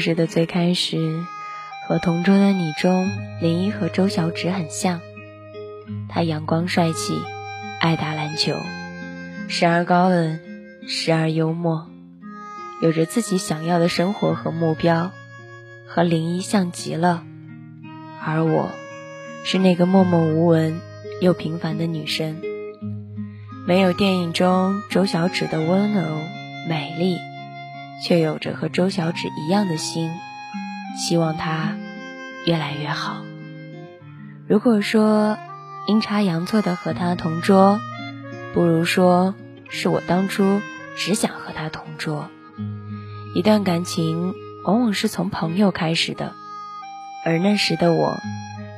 故事的最开始，和同桌的你中，林一和周小芷很像。她阳光帅气，爱打篮球，时而高冷，时而幽默，有着自己想要的生活和目标，和林一像极了。而我，是那个默默无闻又平凡的女生，没有电影中周小芷的温柔美丽。却有着和周小芷一样的心，希望她越来越好。如果说阴差阳错的和他同桌，不如说是我当初只想和他同桌。一段感情往往是从朋友开始的，而那时的我，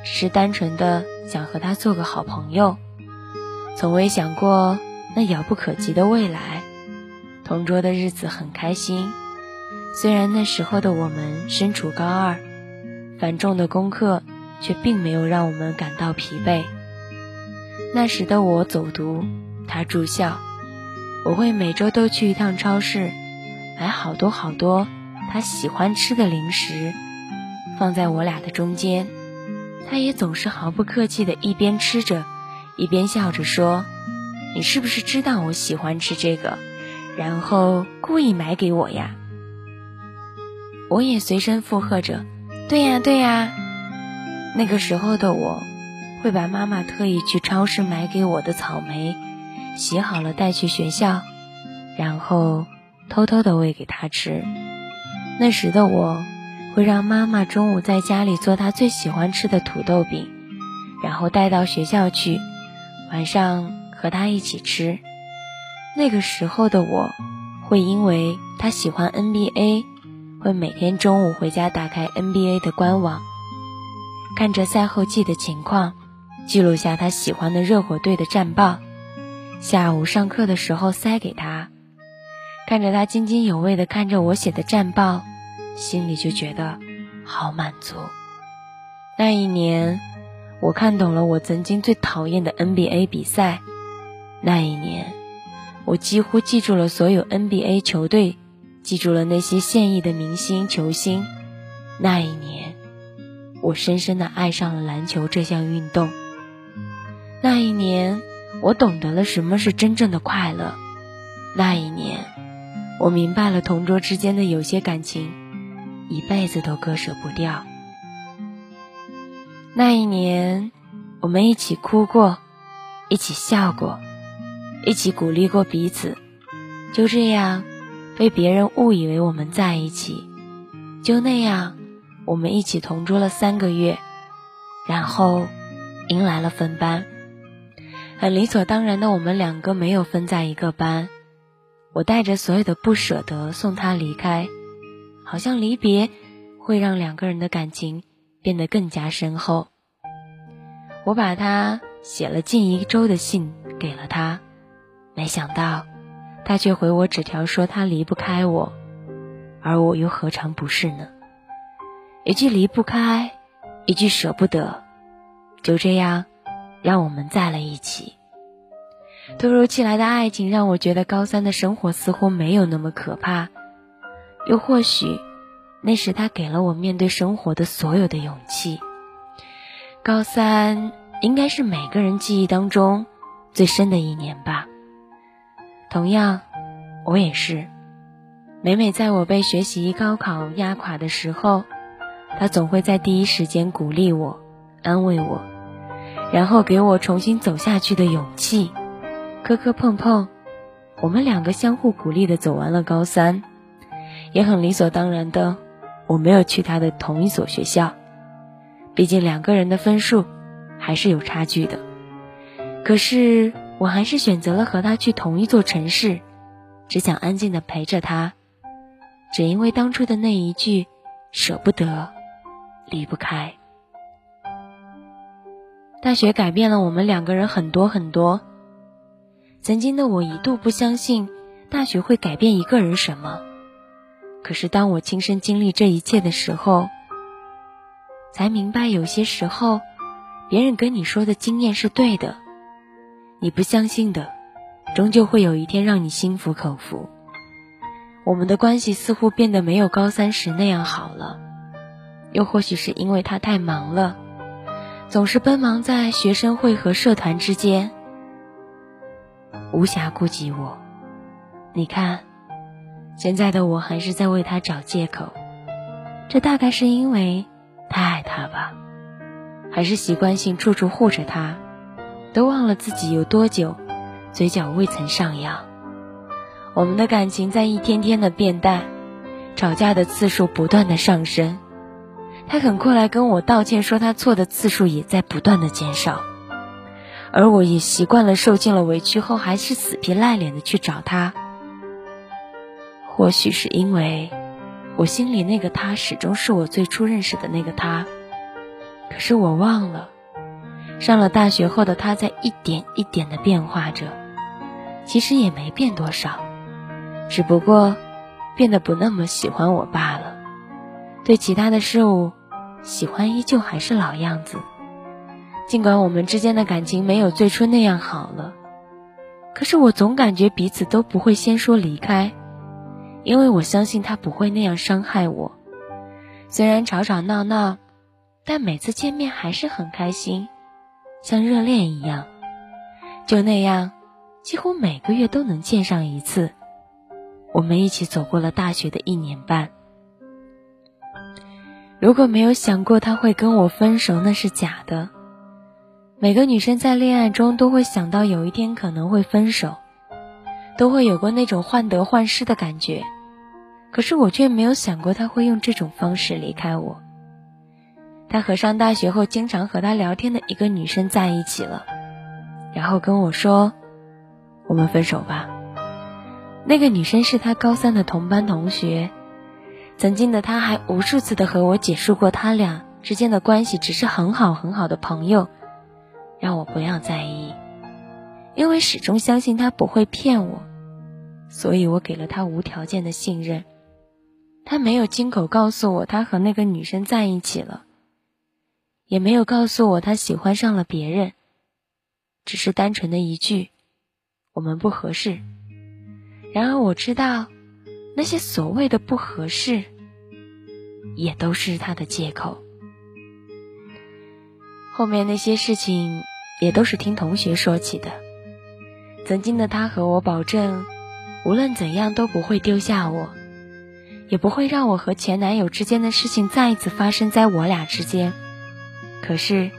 只是单纯的想和他做个好朋友，从未想过那遥不可及的未来。同桌的日子很开心，虽然那时候的我们身处高二，繁重的功课却并没有让我们感到疲惫。那时的我走读，他住校，我会每周都去一趟超市，买好多好多他喜欢吃的零食，放在我俩的中间。他也总是毫不客气的一边吃着，一边笑着说：“你是不是知道我喜欢吃这个？”然后故意买给我呀，我也随声附和着：“对呀，对呀。”那个时候的我，会把妈妈特意去超市买给我的草莓洗好了带去学校，然后偷偷的喂给他吃。那时的我，会让妈妈中午在家里做她最喜欢吃的土豆饼，然后带到学校去，晚上和她一起吃。那个时候的我，会因为他喜欢 NBA，会每天中午回家打开 NBA 的官网，看着赛后季的情况，记录下他喜欢的热火队的战报，下午上课的时候塞给他，看着他津津有味的看着我写的战报，心里就觉得好满足。那一年，我看懂了我曾经最讨厌的 NBA 比赛。那一年。我几乎记住了所有 NBA 球队，记住了那些现役的明星球星。那一年，我深深的爱上了篮球这项运动。那一年，我懂得了什么是真正的快乐。那一年，我明白了同桌之间的有些感情，一辈子都割舍不掉。那一年，我们一起哭过，一起笑过。一起鼓励过彼此，就这样被别人误以为我们在一起。就那样，我们一起同桌了三个月，然后迎来了分班。很理所当然的，我们两个没有分在一个班。我带着所有的不舍得送他离开，好像离别会让两个人的感情变得更加深厚。我把他写了近一周的信给了他。没想到，他却回我纸条说他离不开我，而我又何尝不是呢？一句离不开，一句舍不得，就这样让我们在了一起。突如其来的爱情让我觉得高三的生活似乎没有那么可怕，又或许那时他给了我面对生活的所有的勇气。高三应该是每个人记忆当中最深的一年吧。同样，我也是。每每在我被学习、高考压垮的时候，他总会在第一时间鼓励我、安慰我，然后给我重新走下去的勇气。磕磕碰碰，我们两个相互鼓励的走完了高三，也很理所当然的，我没有去他的同一所学校，毕竟两个人的分数还是有差距的。可是。我还是选择了和他去同一座城市，只想安静的陪着他，只因为当初的那一句舍不得，离不开。大学改变了我们两个人很多很多。曾经的我一度不相信大学会改变一个人什么，可是当我亲身经历这一切的时候，才明白有些时候，别人跟你说的经验是对的。你不相信的，终究会有一天让你心服口服。我们的关系似乎变得没有高三时那样好了。又或许是因为他太忙了，总是奔忙在学生会和社团之间，无暇顾及我。你看，现在的我还是在为他找借口。这大概是因为太爱他吧，还是习惯性处处护着他，都忘了自己有多久嘴角未曾上扬。我们的感情在一天天的变淡，吵架的次数不断的上升。他肯过来跟我道歉，说他错的次数也在不断的减少，而我也习惯了受尽了委屈后，还是死皮赖脸的去找他。或许是因为，我心里那个他始终是我最初认识的那个他，可是我忘了，上了大学后的他在一点一点的变化着，其实也没变多少，只不过，变得不那么喜欢我罢了。对其他的事物，喜欢依旧还是老样子。尽管我们之间的感情没有最初那样好了，可是我总感觉彼此都不会先说离开，因为我相信他不会那样伤害我。虽然吵吵闹闹，但每次见面还是很开心，像热恋一样。就那样，几乎每个月都能见上一次。我们一起走过了大学的一年半。如果没有想过他会跟我分手，那是假的。每个女生在恋爱中都会想到有一天可能会分手，都会有过那种患得患失的感觉。可是我却没有想过他会用这种方式离开我。他和上大学后经常和他聊天的一个女生在一起了，然后跟我说：“我们分手吧。”那个女生是他高三的同班同学。曾经的他还无数次的和我解释过，他俩之间的关系只是很好很好的朋友，让我不要在意，因为始终相信他不会骗我，所以我给了他无条件的信任。他没有亲口告诉我他和那个女生在一起了，也没有告诉我他喜欢上了别人，只是单纯的一句“我们不合适”。然而我知道。那些所谓的不合适，也都是他的借口。后面那些事情，也都是听同学说起的。曾经的他和我保证，无论怎样都不会丢下我，也不会让我和前男友之间的事情再一次发生在我俩之间。可是，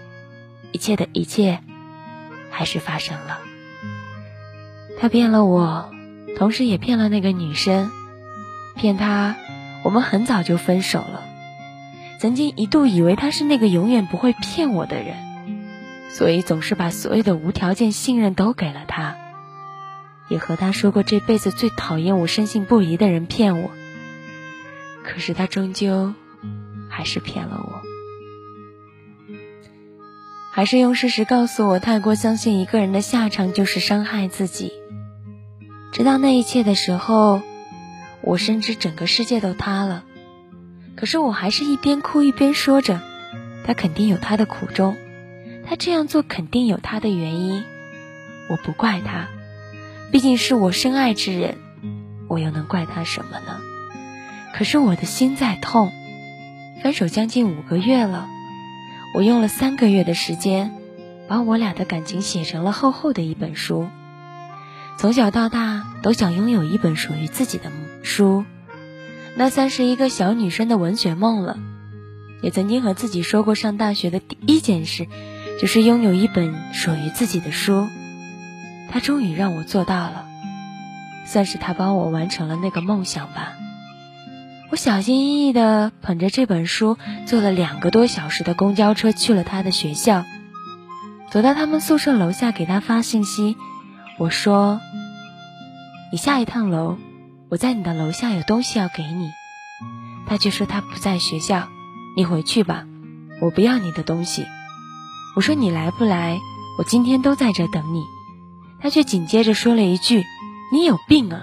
一切的一切，还是发生了。他骗了我，同时也骗了那个女生。骗他，我们很早就分手了。曾经一度以为他是那个永远不会骗我的人，所以总是把所有的无条件信任都给了他，也和他说过这辈子最讨厌我、深信不疑的人骗我。可是他终究还是骗了我，还是用事实告诉我，太过相信一个人的下场就是伤害自己。直到那一切的时候。我深知整个世界都塌了，可是我还是一边哭一边说着：“他肯定有他的苦衷，他这样做肯定有他的原因。我不怪他，毕竟是我深爱之人，我又能怪他什么呢？可是我的心在痛。分手将近五个月了，我用了三个月的时间，把我俩的感情写成了厚厚的一本书。从小到大，都想拥有一本属于自己的。”书，那算是一个小女生的文学梦了。也曾经和自己说过，上大学的第一件事，就是拥有一本属于自己的书。他终于让我做到了，算是他帮我完成了那个梦想吧。我小心翼翼地捧着这本书，坐了两个多小时的公交车去了他的学校。走到他们宿舍楼下，给他发信息，我说：“你下一趟楼。”我在你的楼下有东西要给你，他却说他不在学校，你回去吧，我不要你的东西。我说你来不来，我今天都在这等你。他却紧接着说了一句：“你有病啊！”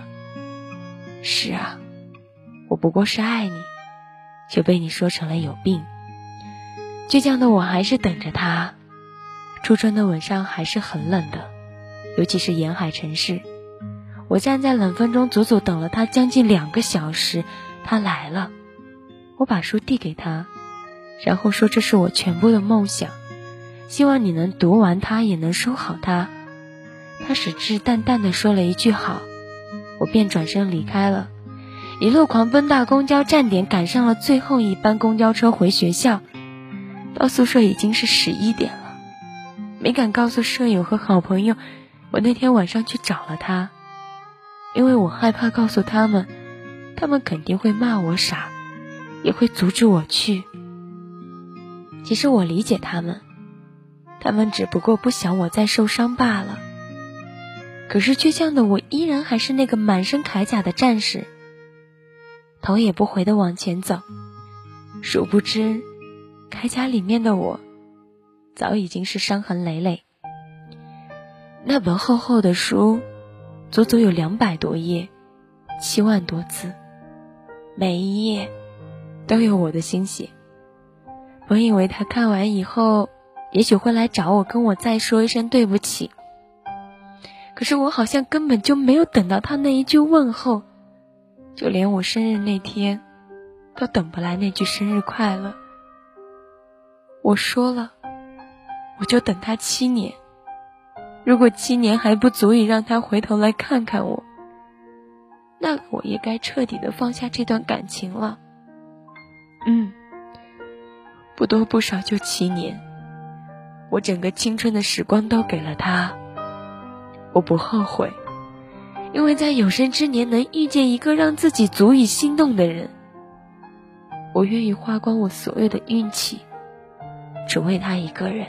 是啊，我不过是爱你，却被你说成了有病。倔强的我还是等着他。初春的晚上还是很冷的，尤其是沿海城市。我站在冷风中，足足等了他将近两个小时。他来了，我把书递给他，然后说：“这是我全部的梦想，希望你能读完它，也能收好它。”他矢志淡淡的说了一句“好”，我便转身离开了。一路狂奔到公交站点，赶上了最后一班公交车回学校。到宿舍已经是十一点了，没敢告诉舍友和好朋友，我那天晚上去找了他，因为我害怕告诉他们，他们肯定会骂我傻，也会阻止我去。其实我理解他们，他们只不过不想我再受伤罢了。可是倔强的我依然还是那个满身铠甲的战士。头也不回的往前走，殊不知，铠甲里面的我，早已经是伤痕累累。那本厚厚的书，足足有两百多页，七万多字，每一页都有我的心血。本以为他看完以后，也许会来找我，跟我再说一声对不起。可是我好像根本就没有等到他那一句问候。就连我生日那天，都等不来那句生日快乐。我说了，我就等他七年。如果七年还不足以让他回头来看看我，那我也该彻底的放下这段感情了。嗯，不多不少就七年，我整个青春的时光都给了他，我不后悔。因为在有生之年能遇见一个让自己足以心动的人，我愿意花光我所有的运气，只为他一个人。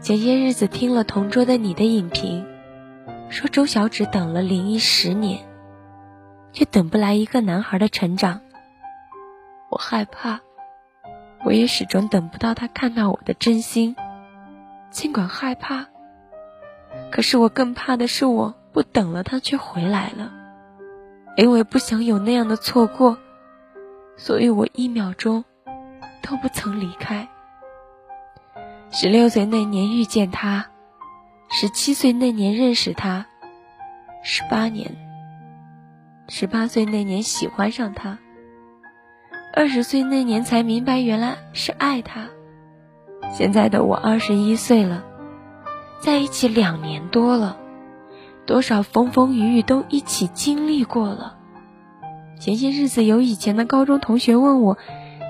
前些日子听了同桌的你的影评，说周小芷等了林一十年，却等不来一个男孩的成长。我害怕，我也始终等不到他看到我的真心，尽管害怕。可是我更怕的是，我不等了，他却回来了。因为不想有那样的错过，所以我一秒钟都不曾离开。十六岁那年遇见他，十七岁那年认识他，十八年，十八岁那年喜欢上他，二十岁那年才明白原来是爱他。现在的我二十一岁了。在一起两年多了，多少风风雨雨都一起经历过了。前些日子有以前的高中同学问我：“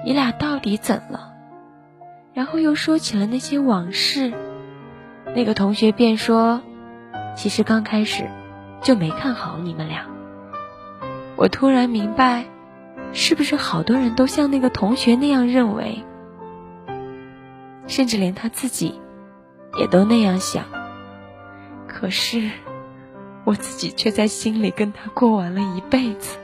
你俩到底怎了？”然后又说起了那些往事。那个同学便说：“其实刚开始就没看好你们俩。”我突然明白，是不是好多人都像那个同学那样认为，甚至连他自己。也都那样想，可是我自己却在心里跟他过完了一辈子。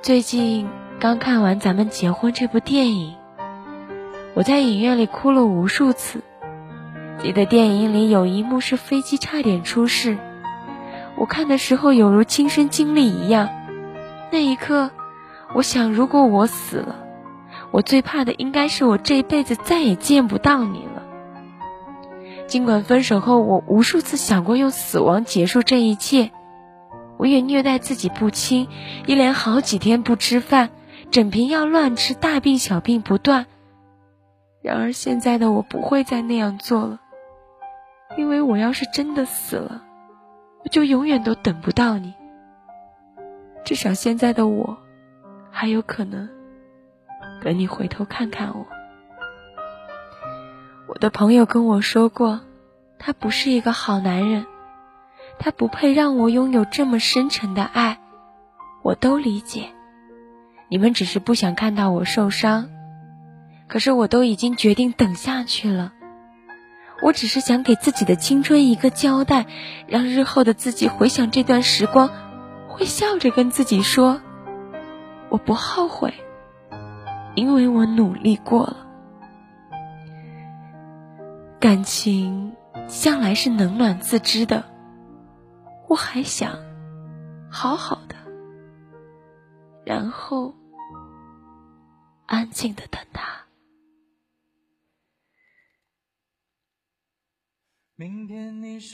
最近刚看完《咱们结婚》这部电影，我在影院里哭了无数次。记得电影里有一幕是飞机差点出事，我看的时候有如亲身经历一样。那一刻，我想，如果我死了，我最怕的应该是我这辈子再也见不到你了。尽管分手后，我无数次想过用死亡结束这一切，我也虐待自己不轻，一连好几天不吃饭，整瓶药乱吃，大病小病不断。然而现在的我不会再那样做了，因为我要是真的死了，我就永远都等不到你。至少现在的我，还有可能等你回头看看我。我的朋友跟我说过，他不是一个好男人，他不配让我拥有这么深沉的爱，我都理解。你们只是不想看到我受伤，可是我都已经决定等下去了。我只是想给自己的青春一个交代，让日后的自己回想这段时光，会笑着跟自己说：“我不后悔，因为我努力过了。”感情向来是冷暖自知的，我还想好好的，然后安静的等他。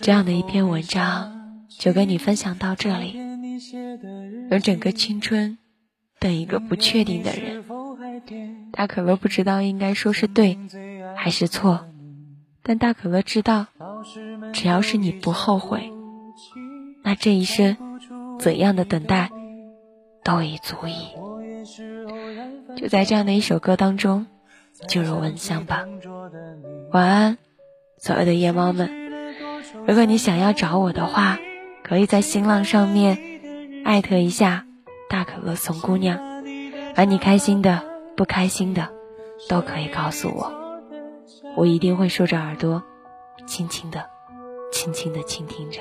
这样的一篇文章就跟你分享到这里。用整个青春等一个不确定的人，大可乐不知道应该说是对还是错，但大可乐知道，只要是你不后悔，那这一生怎样的等待都已足矣。就在这样的一首歌当中，就入蚊香吧。晚安，所有的夜猫们。如果你想要找我的话，可以在新浪上面艾特一下大可乐怂姑娘，把你开心的、不开心的都可以告诉我，我一定会竖着耳朵，轻轻的、轻轻的倾听着。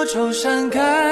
多愁善感